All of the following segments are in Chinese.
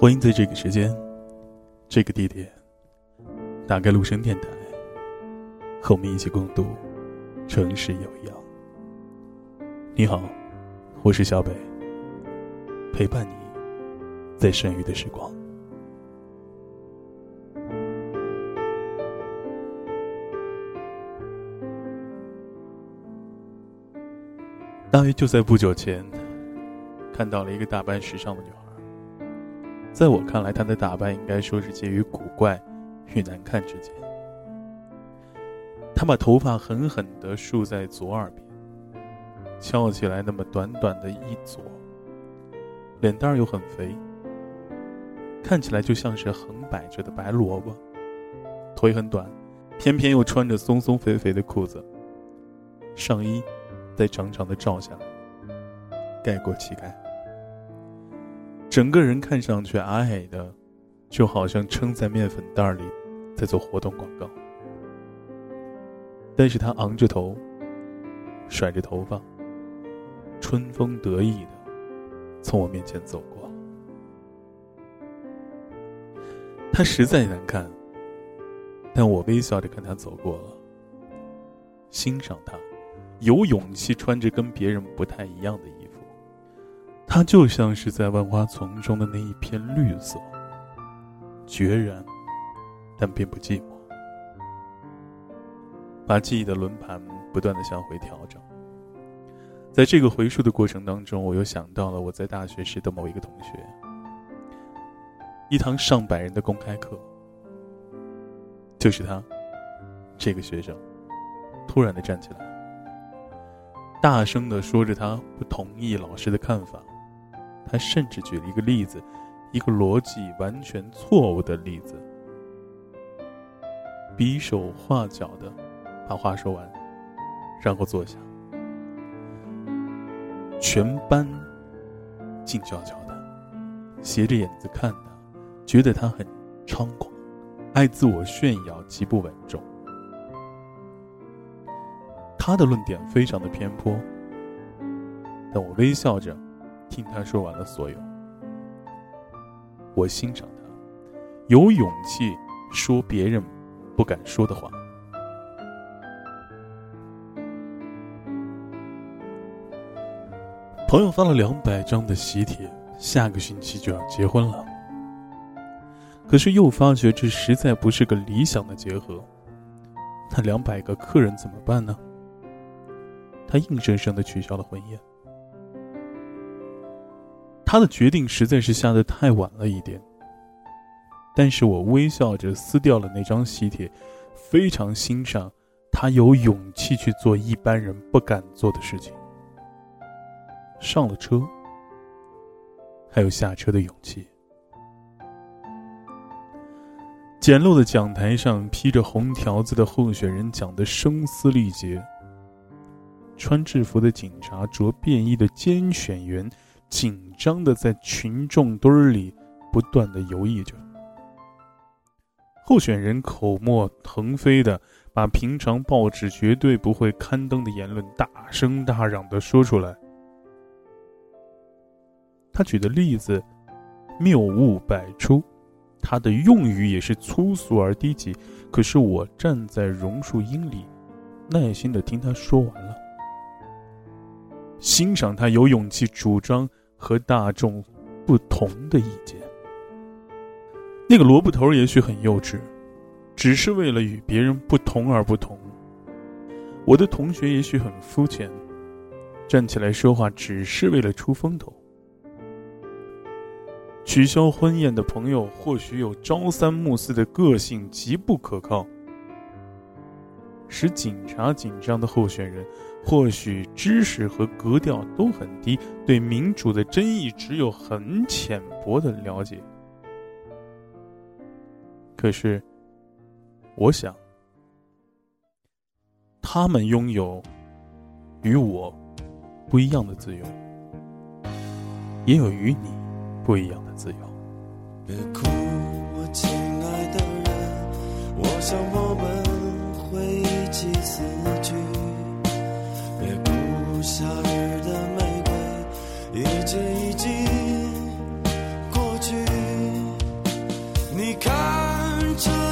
欢迎在这个时间、这个地点，打开陆声电台，和我们一起共度城市有氧。你好，我是小北，陪伴你在剩余的时光。大约就在不久前，看到了一个打扮时尚的女孩。在我看来，她的打扮应该说是介于古怪与难看之间。她把头发狠狠地竖在左耳边，翘起来那么短短的一撮，脸蛋儿又很肥，看起来就像是横摆着的白萝卜。腿很短，偏偏又穿着松松肥肥的裤子，上衣再长长的罩下来，盖过膝盖。整个人看上去矮矮的，就好像撑在面粉袋里，在做活动广告。但是他昂着头，甩着头发，春风得意的从我面前走过。他实在难看，但我微笑着看他走过了，欣赏他，有勇气穿着跟别人不太一样的衣服。它就像是在万花丛中的那一片绿色，决然，但并不寂寞。把记忆的轮盘不断的向回调整。在这个回溯的过程当中，我又想到了我在大学时的某一个同学。一堂上百人的公开课，就是他，这个学生，突然的站起来，大声的说着他不同意老师的看法。他甚至举了一个例子，一个逻辑完全错误的例子，比手画脚的把话说完，然后坐下。全班静悄悄的，斜着眼子看他，觉得他很猖狂，爱自我炫耀，极不稳重。他的论点非常的偏颇，但我微笑着。听他说完了所有，我欣赏他，有勇气说别人不敢说的话。朋友发了两百张的喜帖，下个星期就要结婚了。可是又发觉这实在不是个理想的结合，那两百个客人怎么办呢？他硬生生的取消了婚宴。他的决定实在是下的太晚了一点，但是我微笑着撕掉了那张喜帖，非常欣赏他有勇气去做一般人不敢做的事情。上了车，还有下车的勇气。简陋的讲台上，披着红条子的候选人讲的声嘶力竭，穿制服的警察，着便衣的监选员。紧张的在群众堆儿里不断的游弋着，候选人口沫腾飞的把平常报纸绝对不会刊登的言论大声大嚷的说出来。他举的例子谬误百出，他的用语也是粗俗而低级，可是我站在榕树荫里，耐心的听他说完了，欣赏他有勇气主张。和大众不同的意见，那个萝卜头也许很幼稚，只是为了与别人不同而不同。我的同学也许很肤浅，站起来说话只是为了出风头。取消婚宴的朋友或许有朝三暮四的个性，极不可靠。使警察紧张的候选人，或许知识和格调都很低，对民主的争议只有很浅薄的了解。可是，我想，他们拥有与我不一样的自由，也有与你不一样的自由。别哭，我亲爱的人，我想我们。to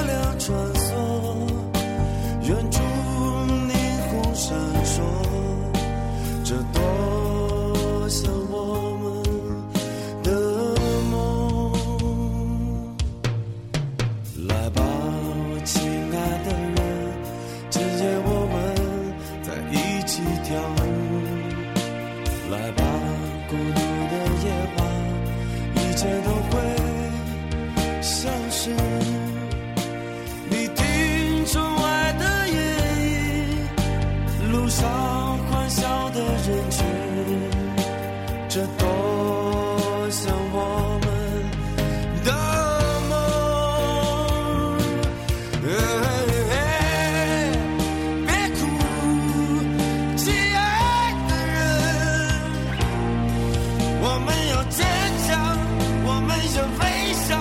我们要坚强我们要飞翔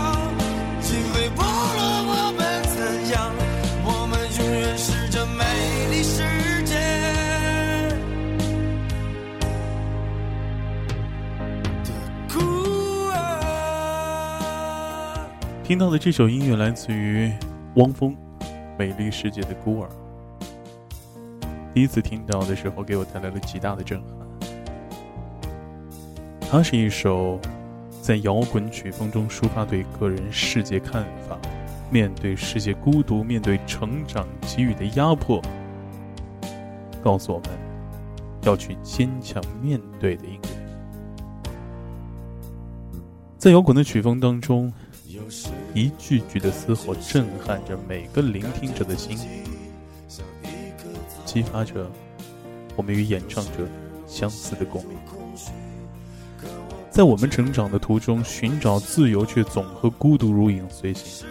因为不论我们怎样我们永远是这美丽世界的孤儿听到的这首音乐来自于汪峰美丽世界的孤儿。第一次听到的时候给我带来了极大的震撼。它是一首在摇滚曲风中抒发对个人世界看法、面对世界孤独、面对成长给予的压迫，告诉我们要去坚强面对的音乐。在摇滚的曲风当中。一句句的嘶吼震撼着每个聆听者的心，激发着我们与演唱者相似的共鸣。在我们成长的途中，寻找自由却总和孤独如影随形。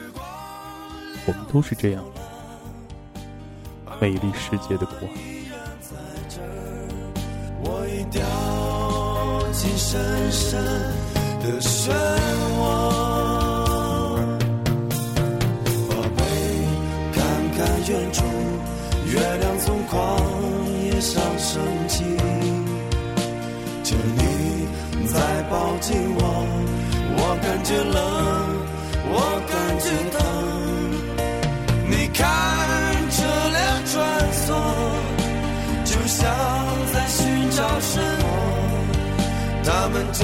我们都是这样，美丽世界的孤儿。我已掉进深深的漩涡。远处，月亮从旷野上升起，求你再抱紧我，我感觉冷，我感觉疼。你看车辆穿梭，就像在寻找什么，他们就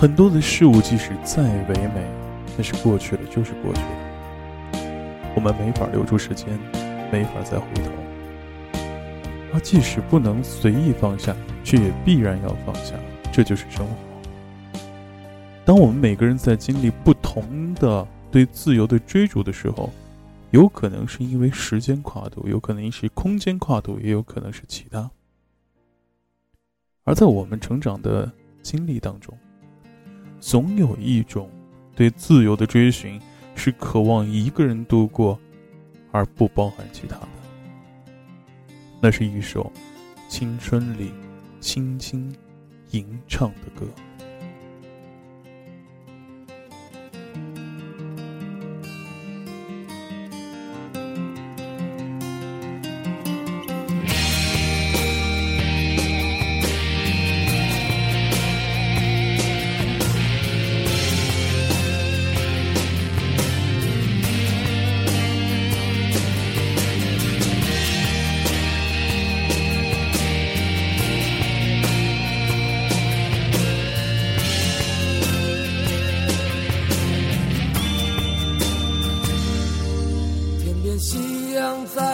很多的事物，即使再唯美，但是过去了就是过去了。我们没法留住时间，没法再回头。而即使不能随意放下，却也必然要放下。这就是生活。当我们每个人在经历不同的对自由的追逐的时候，有可能是因为时间跨度，有可能是空间跨度，也有可能是其他。而在我们成长的经历当中，总有一种对自由的追寻，是渴望一个人度过，而不包含其他的。那是一首青春里轻轻吟唱的歌。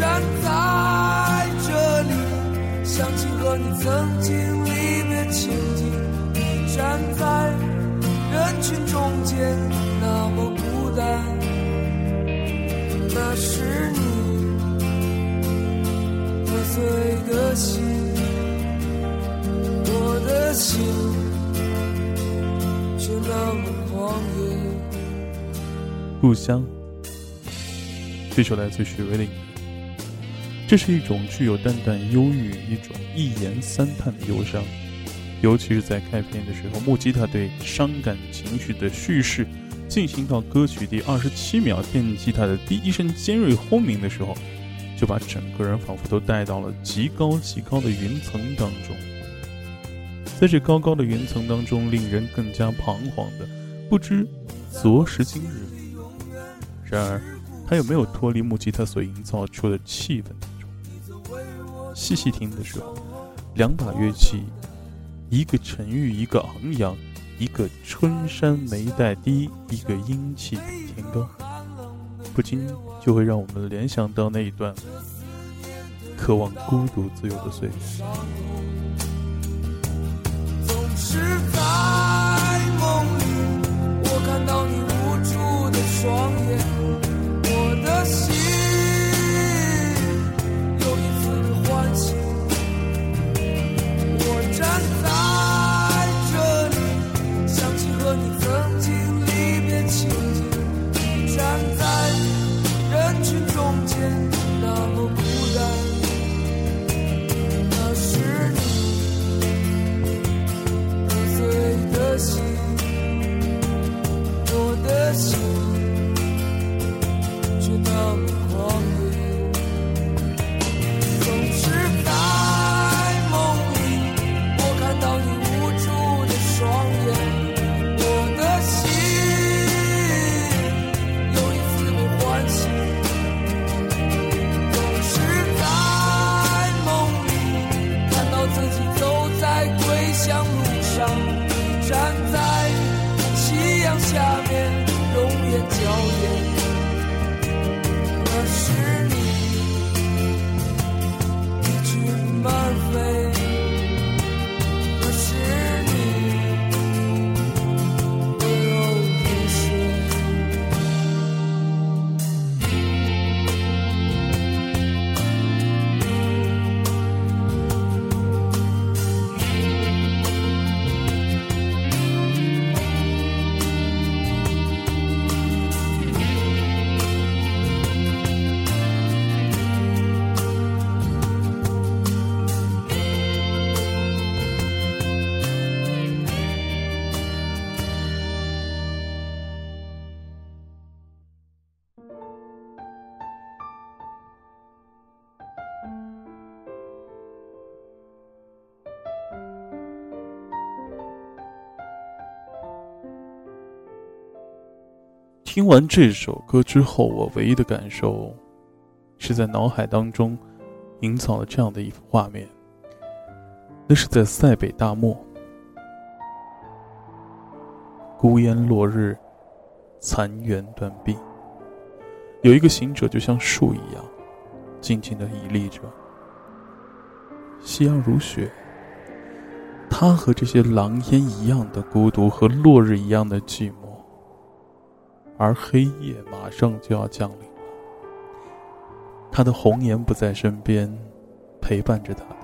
站在这里，想起和你曾经离别情景。站在人群中间，那么孤单，那是你破。碎的心，我的心却那么狂野。故乡，这首来自许巍的，这是一种具有淡淡忧郁、一种一言三叹的忧伤。尤其是在开篇的时候，木吉他对伤感情绪的叙事进行到歌曲第二十七秒，电吉他的第一声尖锐轰鸣的时候。就把整个人仿佛都带到了极高极高的云层当中，在这高高的云层当中，令人更加彷徨的，不知昨时今日。然而，他又没有脱离木吉他所营造出的气氛。细细听的时候，两把乐器，一个沉郁，一个昂扬，一个春山眉黛低，一个阴气天高。不禁就会让我们联想到那一段渴望孤独自由的岁月。总是在梦里，我看到你无助的双眼，我的心听完这首歌之后，我唯一的感受，是在脑海当中营造了这样的一幅画面。那是在塞北大漠，孤烟落日，残垣断壁，有一个行者就像树一样，静静的屹立着。夕阳如雪，他和这些狼烟一样的孤独，和落日一样的寂寞。而黑夜马上就要降临了，他的红颜不在身边，陪伴着他的，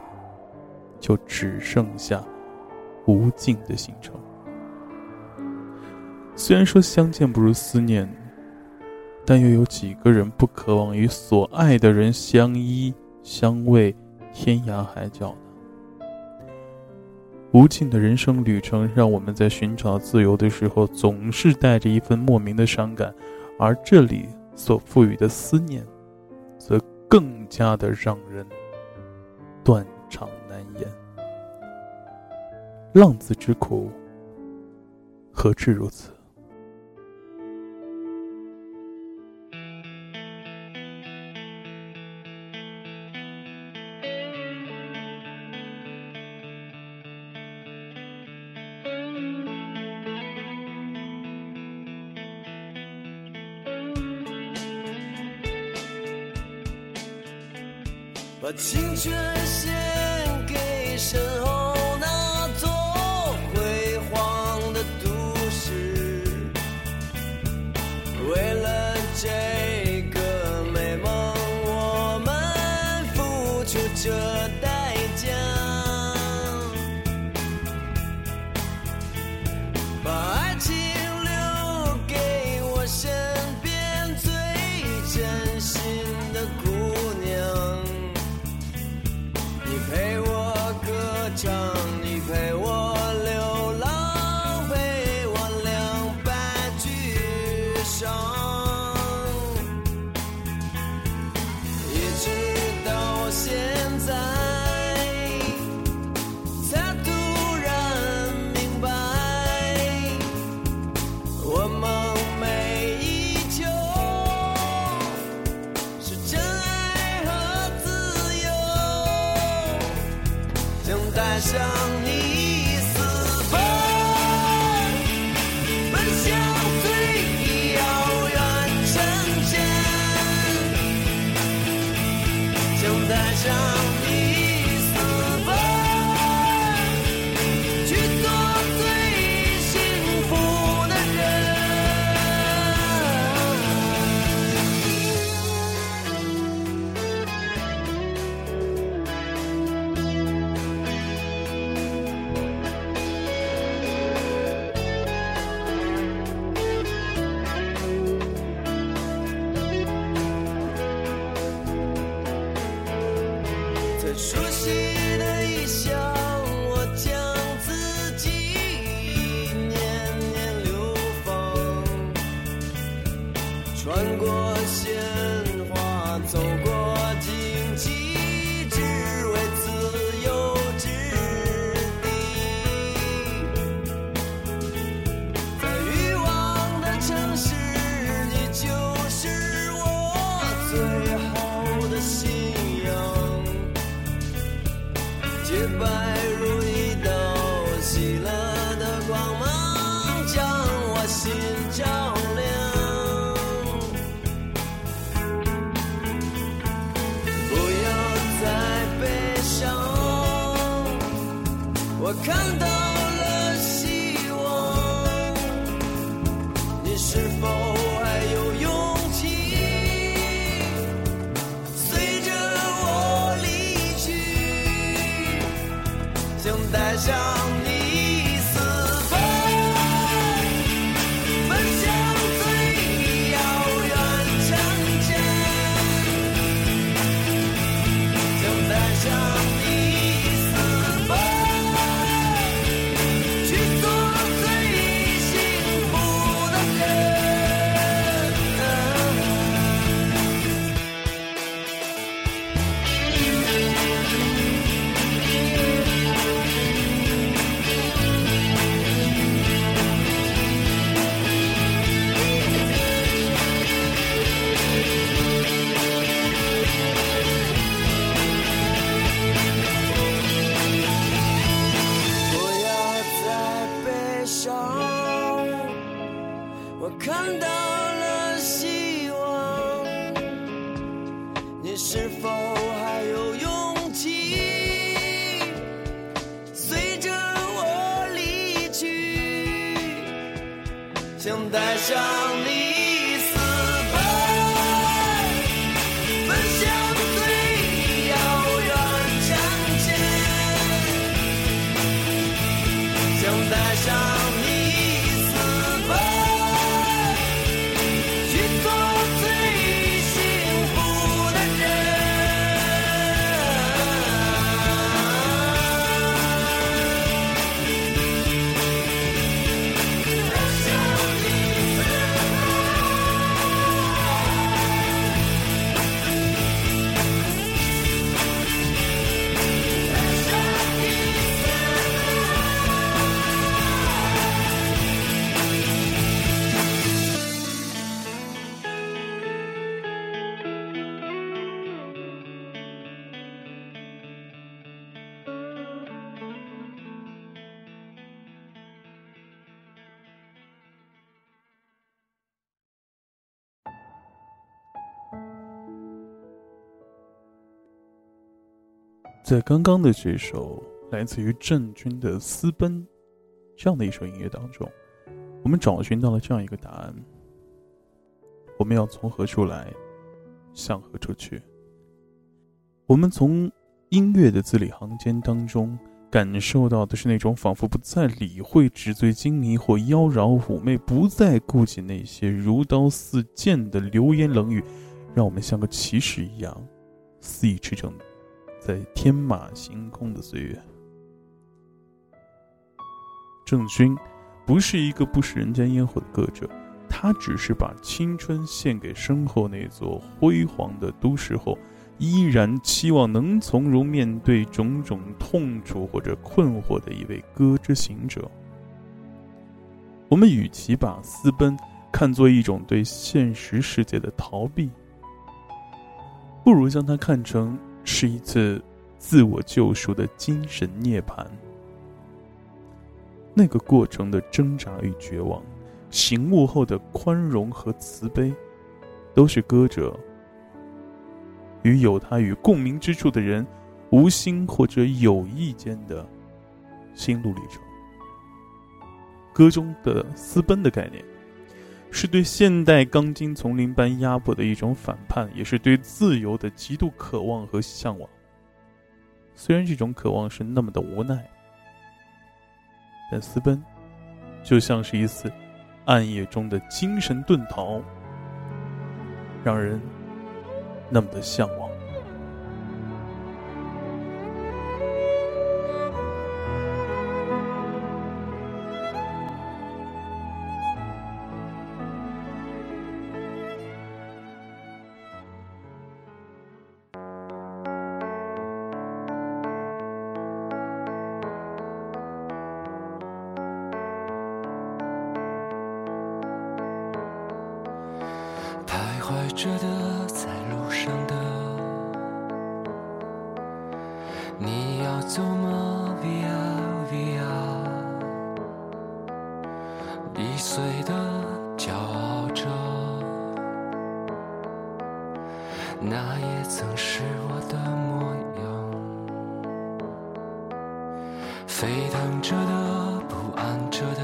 就只剩下无尽的行程。虽然说相见不如思念，但又有几个人不渴望与所爱的人相依相偎，天涯海角？无尽的人生旅程让我们在寻找自由的时候总是带着一份莫名的伤感而这里所赋予的思念则更加的让人断肠难言。浪子之苦何至如此？想带上你在刚刚的这首来自于郑钧的《私奔》这样的一首音乐当中，我们找寻到了这样一个答案：我们要从何处来，向何处去？我们从音乐的字里行间当中感受到的是那种仿佛不再理会纸醉金迷或妖娆妩媚，不再顾及那些如刀似剑的流言冷语，让我们像个骑士一样肆意驰骋。在天马行空的岁月，郑钧不是一个不食人间烟火的歌者，他只是把青春献给身后那座辉煌的都市后，依然期望能从容面对种种痛楚或者困惑的一位歌之行者。我们与其把私奔看作一种对现实世界的逃避，不如将它看成。是一次自我救赎的精神涅槃。那个过程的挣扎与绝望，醒悟后的宽容和慈悲，都是歌者与有他与共鸣之处的人，无心或者有意间的心路历程。歌中的私奔的概念。是对现代钢筋丛林般压迫的一种反叛，也是对自由的极度渴望和向往。虽然这种渴望是那么的无奈，但私奔就像是一次暗夜中的精神遁逃，让人那么的向往。也曾是我的模样，沸腾着的，不安着的，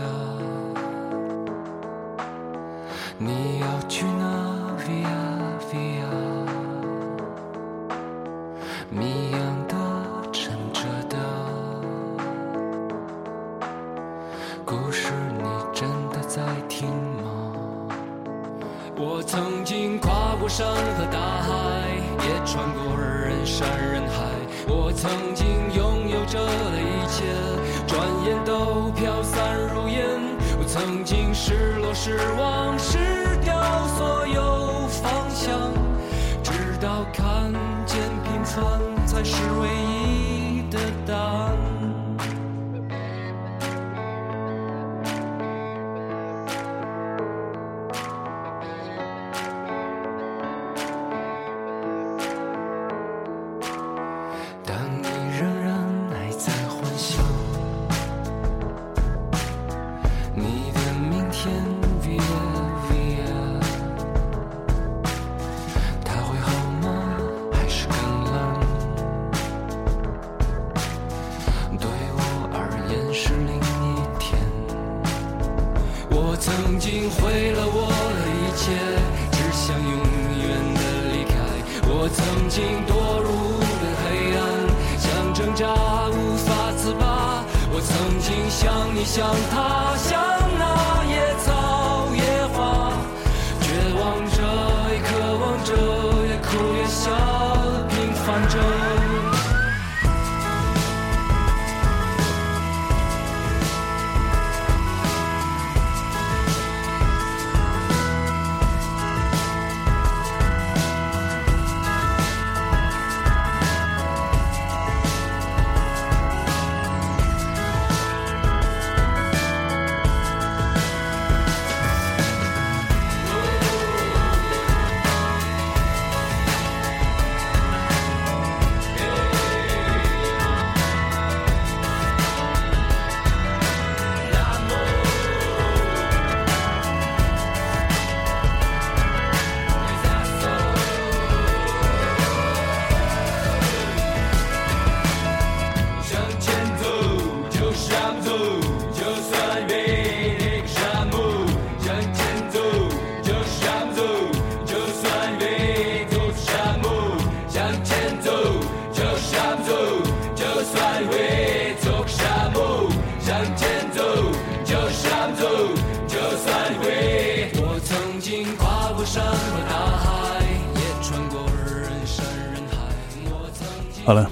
好了，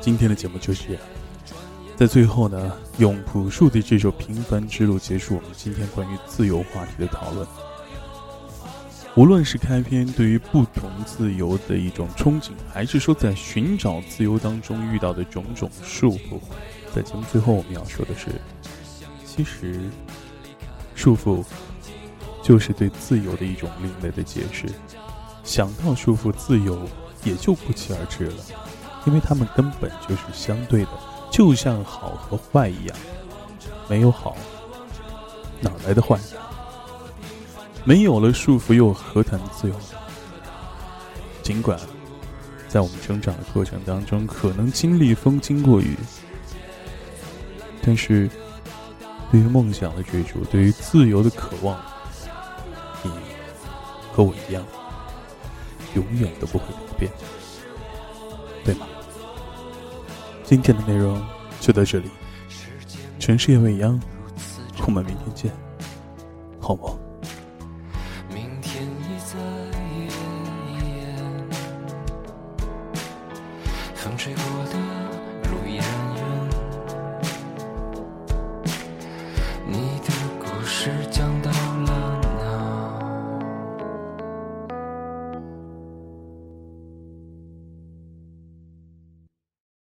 今天的节目就是这样。在最后呢，用朴树的这首《平凡之路》结束我们今天关于自由话题的讨论。无论是开篇对于不同自由的一种憧憬，还是说在寻找自由当中遇到的种种束缚，在节目最后我们要说的是，其实束缚就是对自由的一种另类的解释。想到束缚，自由也就不期而至了，因为他们根本就是相对的，就像好和坏？一样，没有好，哪来的坏？没有了束缚，又何谈自由？尽管在我们成长的过程当中，可能经历风，经过雨，但是对于梦想的追逐，对于自由的渴望，你和我一样，永远都不会改变，对吗？今天的内容就到这里，全世界未央，我们明天见，好吗。